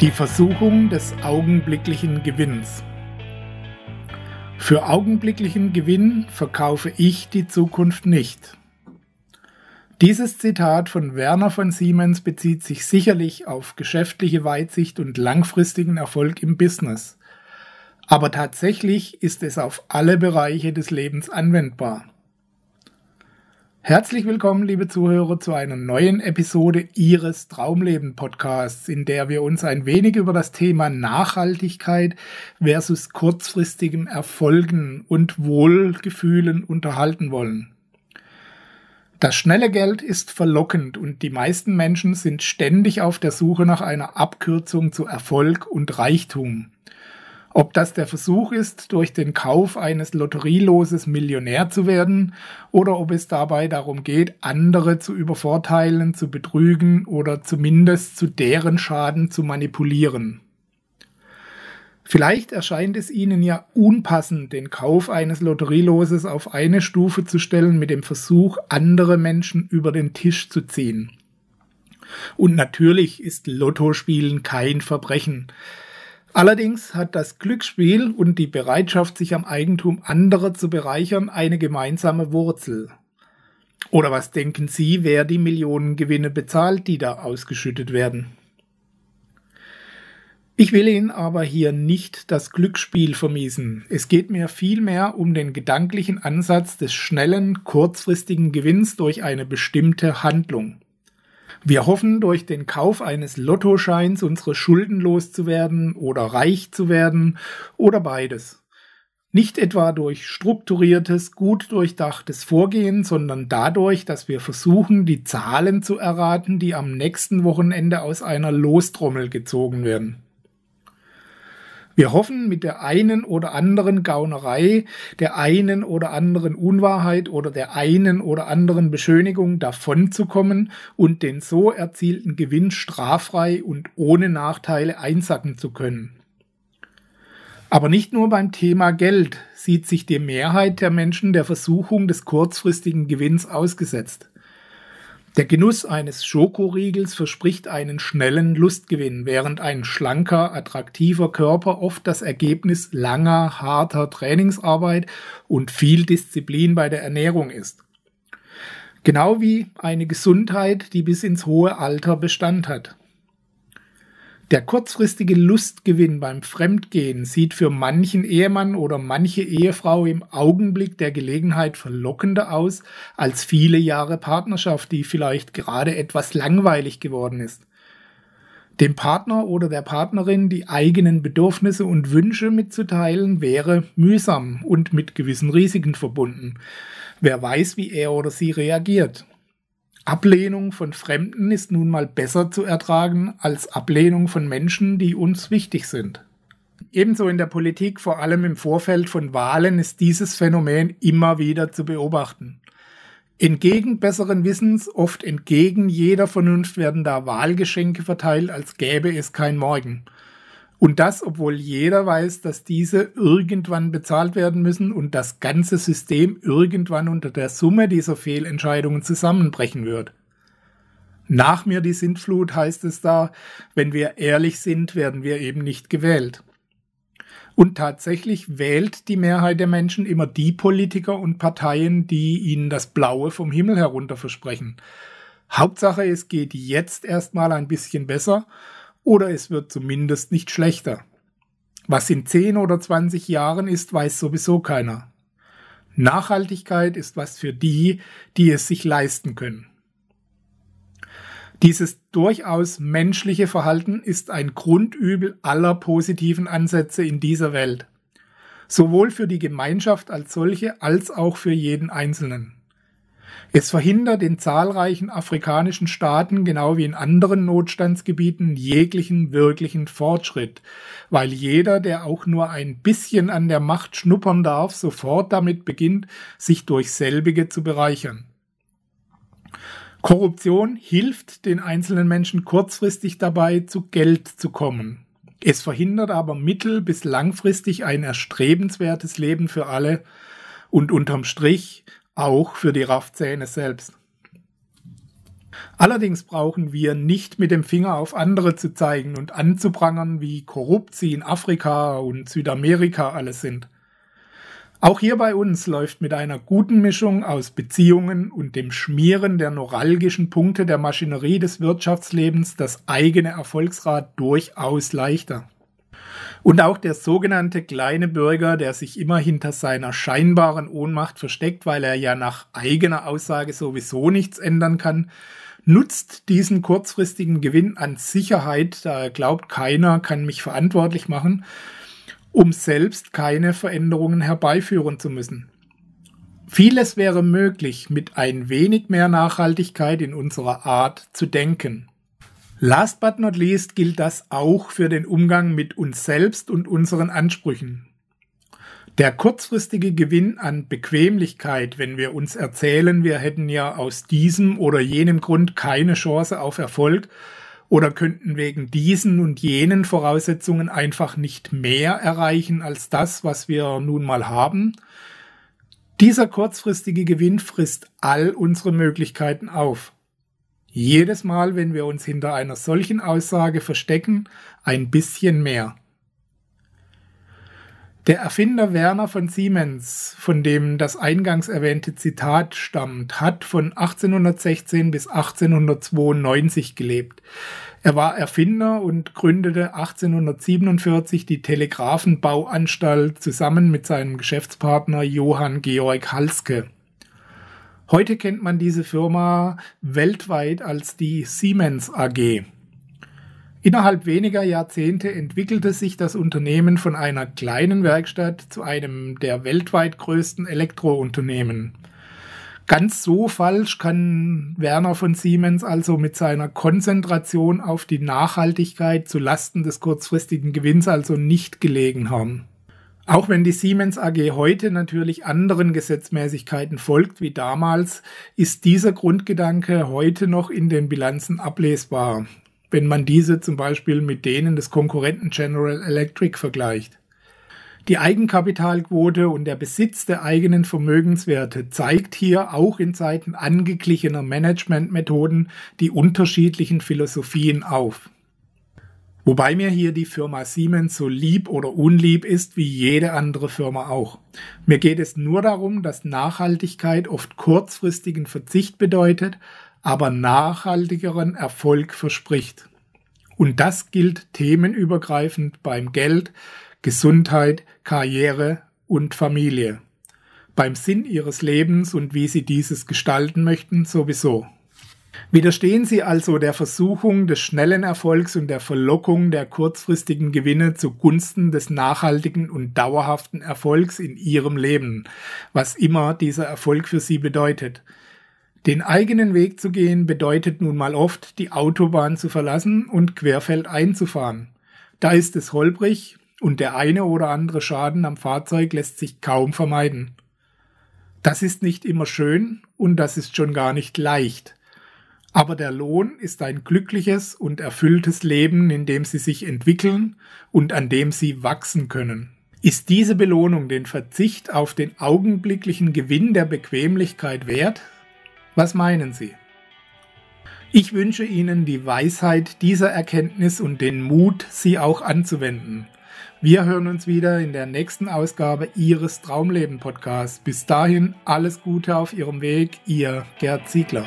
Die Versuchung des augenblicklichen Gewinns. Für augenblicklichen Gewinn verkaufe ich die Zukunft nicht. Dieses Zitat von Werner von Siemens bezieht sich sicherlich auf geschäftliche Weitsicht und langfristigen Erfolg im Business. Aber tatsächlich ist es auf alle Bereiche des Lebens anwendbar. Herzlich willkommen, liebe Zuhörer, zu einer neuen Episode Ihres Traumleben Podcasts, in der wir uns ein wenig über das Thema Nachhaltigkeit versus kurzfristigem Erfolgen und Wohlgefühlen unterhalten wollen. Das schnelle Geld ist verlockend und die meisten Menschen sind ständig auf der Suche nach einer Abkürzung zu Erfolg und Reichtum. Ob das der Versuch ist, durch den Kauf eines Lotterieloses Millionär zu werden, oder ob es dabei darum geht, andere zu übervorteilen, zu betrügen oder zumindest zu deren Schaden zu manipulieren. Vielleicht erscheint es Ihnen ja unpassend, den Kauf eines Lotterieloses auf eine Stufe zu stellen mit dem Versuch, andere Menschen über den Tisch zu ziehen. Und natürlich ist Lottospielen kein Verbrechen. Allerdings hat das Glücksspiel und die Bereitschaft, sich am Eigentum anderer zu bereichern, eine gemeinsame Wurzel. Oder was denken Sie, wer die Millionengewinne bezahlt, die da ausgeschüttet werden? Ich will Ihnen aber hier nicht das Glücksspiel vermiesen. Es geht mir vielmehr um den gedanklichen Ansatz des schnellen, kurzfristigen Gewinns durch eine bestimmte Handlung. Wir hoffen, durch den Kauf eines Lottoscheins unsere Schulden loszuwerden oder reich zu werden oder beides. Nicht etwa durch strukturiertes, gut durchdachtes Vorgehen, sondern dadurch, dass wir versuchen, die Zahlen zu erraten, die am nächsten Wochenende aus einer Lostrommel gezogen werden. Wir hoffen mit der einen oder anderen Gaunerei, der einen oder anderen Unwahrheit oder der einen oder anderen Beschönigung davonzukommen und den so erzielten Gewinn straffrei und ohne Nachteile einsacken zu können. Aber nicht nur beim Thema Geld sieht sich die Mehrheit der Menschen der Versuchung des kurzfristigen Gewinns ausgesetzt. Der Genuss eines Schokoriegels verspricht einen schnellen Lustgewinn, während ein schlanker, attraktiver Körper oft das Ergebnis langer, harter Trainingsarbeit und viel Disziplin bei der Ernährung ist. Genau wie eine Gesundheit, die bis ins hohe Alter Bestand hat. Der kurzfristige Lustgewinn beim Fremdgehen sieht für manchen Ehemann oder manche Ehefrau im Augenblick der Gelegenheit verlockender aus als viele Jahre Partnerschaft, die vielleicht gerade etwas langweilig geworden ist. Dem Partner oder der Partnerin die eigenen Bedürfnisse und Wünsche mitzuteilen wäre mühsam und mit gewissen Risiken verbunden. Wer weiß, wie er oder sie reagiert. Ablehnung von Fremden ist nun mal besser zu ertragen als Ablehnung von Menschen, die uns wichtig sind. Ebenso in der Politik, vor allem im Vorfeld von Wahlen, ist dieses Phänomen immer wieder zu beobachten. Entgegen besseren Wissens, oft entgegen jeder Vernunft werden da Wahlgeschenke verteilt, als gäbe es kein Morgen. Und das, obwohl jeder weiß, dass diese irgendwann bezahlt werden müssen und das ganze System irgendwann unter der Summe dieser Fehlentscheidungen zusammenbrechen wird. Nach mir die Sintflut heißt es da, wenn wir ehrlich sind, werden wir eben nicht gewählt. Und tatsächlich wählt die Mehrheit der Menschen immer die Politiker und Parteien, die ihnen das Blaue vom Himmel herunter versprechen. Hauptsache, es geht jetzt erstmal ein bisschen besser oder es wird zumindest nicht schlechter. Was in 10 oder 20 Jahren ist, weiß sowieso keiner. Nachhaltigkeit ist was für die, die es sich leisten können. Dieses durchaus menschliche Verhalten ist ein Grundübel aller positiven Ansätze in dieser Welt. Sowohl für die Gemeinschaft als solche als auch für jeden Einzelnen. Es verhindert in zahlreichen afrikanischen Staaten, genau wie in anderen Notstandsgebieten, jeglichen wirklichen Fortschritt, weil jeder, der auch nur ein bisschen an der Macht schnuppern darf, sofort damit beginnt, sich durch selbige zu bereichern. Korruption hilft den einzelnen Menschen kurzfristig dabei, zu Geld zu kommen. Es verhindert aber mittel- bis langfristig ein erstrebenswertes Leben für alle und unterm Strich auch für die Raffzähne selbst. Allerdings brauchen wir nicht mit dem Finger auf andere zu zeigen und anzuprangern, wie korrupt sie in Afrika und Südamerika alles sind. Auch hier bei uns läuft mit einer guten Mischung aus Beziehungen und dem Schmieren der neuralgischen Punkte der Maschinerie des Wirtschaftslebens das eigene Erfolgsrad durchaus leichter. Und auch der sogenannte kleine Bürger, der sich immer hinter seiner scheinbaren Ohnmacht versteckt, weil er ja nach eigener Aussage sowieso nichts ändern kann, nutzt diesen kurzfristigen Gewinn an Sicherheit, da er glaubt, keiner kann mich verantwortlich machen, um selbst keine Veränderungen herbeiführen zu müssen. Vieles wäre möglich mit ein wenig mehr Nachhaltigkeit in unserer Art zu denken. Last but not least gilt das auch für den Umgang mit uns selbst und unseren Ansprüchen. Der kurzfristige Gewinn an Bequemlichkeit, wenn wir uns erzählen, wir hätten ja aus diesem oder jenem Grund keine Chance auf Erfolg oder könnten wegen diesen und jenen Voraussetzungen einfach nicht mehr erreichen als das, was wir nun mal haben, dieser kurzfristige Gewinn frisst all unsere Möglichkeiten auf. Jedes Mal, wenn wir uns hinter einer solchen Aussage verstecken, ein bisschen mehr. Der Erfinder Werner von Siemens, von dem das eingangs erwähnte Zitat stammt, hat von 1816 bis 1892 gelebt. Er war Erfinder und gründete 1847 die Telegrafenbauanstalt zusammen mit seinem Geschäftspartner Johann Georg Halske. Heute kennt man diese Firma weltweit als die Siemens AG. Innerhalb weniger Jahrzehnte entwickelte sich das Unternehmen von einer kleinen Werkstatt zu einem der weltweit größten Elektrounternehmen. Ganz so falsch kann Werner von Siemens also mit seiner Konzentration auf die Nachhaltigkeit zu Lasten des kurzfristigen Gewinns also nicht gelegen haben. Auch wenn die Siemens AG heute natürlich anderen Gesetzmäßigkeiten folgt wie damals, ist dieser Grundgedanke heute noch in den Bilanzen ablesbar, wenn man diese zum Beispiel mit denen des Konkurrenten General Electric vergleicht. Die Eigenkapitalquote und der Besitz der eigenen Vermögenswerte zeigt hier auch in Zeiten angeglichener Managementmethoden die unterschiedlichen Philosophien auf. Wobei mir hier die Firma Siemens so lieb oder unlieb ist wie jede andere Firma auch. Mir geht es nur darum, dass Nachhaltigkeit oft kurzfristigen Verzicht bedeutet, aber nachhaltigeren Erfolg verspricht. Und das gilt themenübergreifend beim Geld, Gesundheit, Karriere und Familie. Beim Sinn ihres Lebens und wie sie dieses gestalten möchten sowieso. Widerstehen Sie also der Versuchung des schnellen Erfolgs und der Verlockung der kurzfristigen Gewinne zugunsten des nachhaltigen und dauerhaften Erfolgs in Ihrem Leben, was immer dieser Erfolg für Sie bedeutet. Den eigenen Weg zu gehen bedeutet nun mal oft, die Autobahn zu verlassen und querfeldein zu fahren. Da ist es holprig und der eine oder andere Schaden am Fahrzeug lässt sich kaum vermeiden. Das ist nicht immer schön und das ist schon gar nicht leicht. Aber der Lohn ist ein glückliches und erfülltes Leben, in dem sie sich entwickeln und an dem sie wachsen können. Ist diese Belohnung den Verzicht auf den augenblicklichen Gewinn der Bequemlichkeit wert? Was meinen Sie? Ich wünsche Ihnen die Weisheit dieser Erkenntnis und den Mut, sie auch anzuwenden. Wir hören uns wieder in der nächsten Ausgabe Ihres Traumleben Podcasts. Bis dahin alles Gute auf Ihrem Weg, Ihr Gerd Ziegler.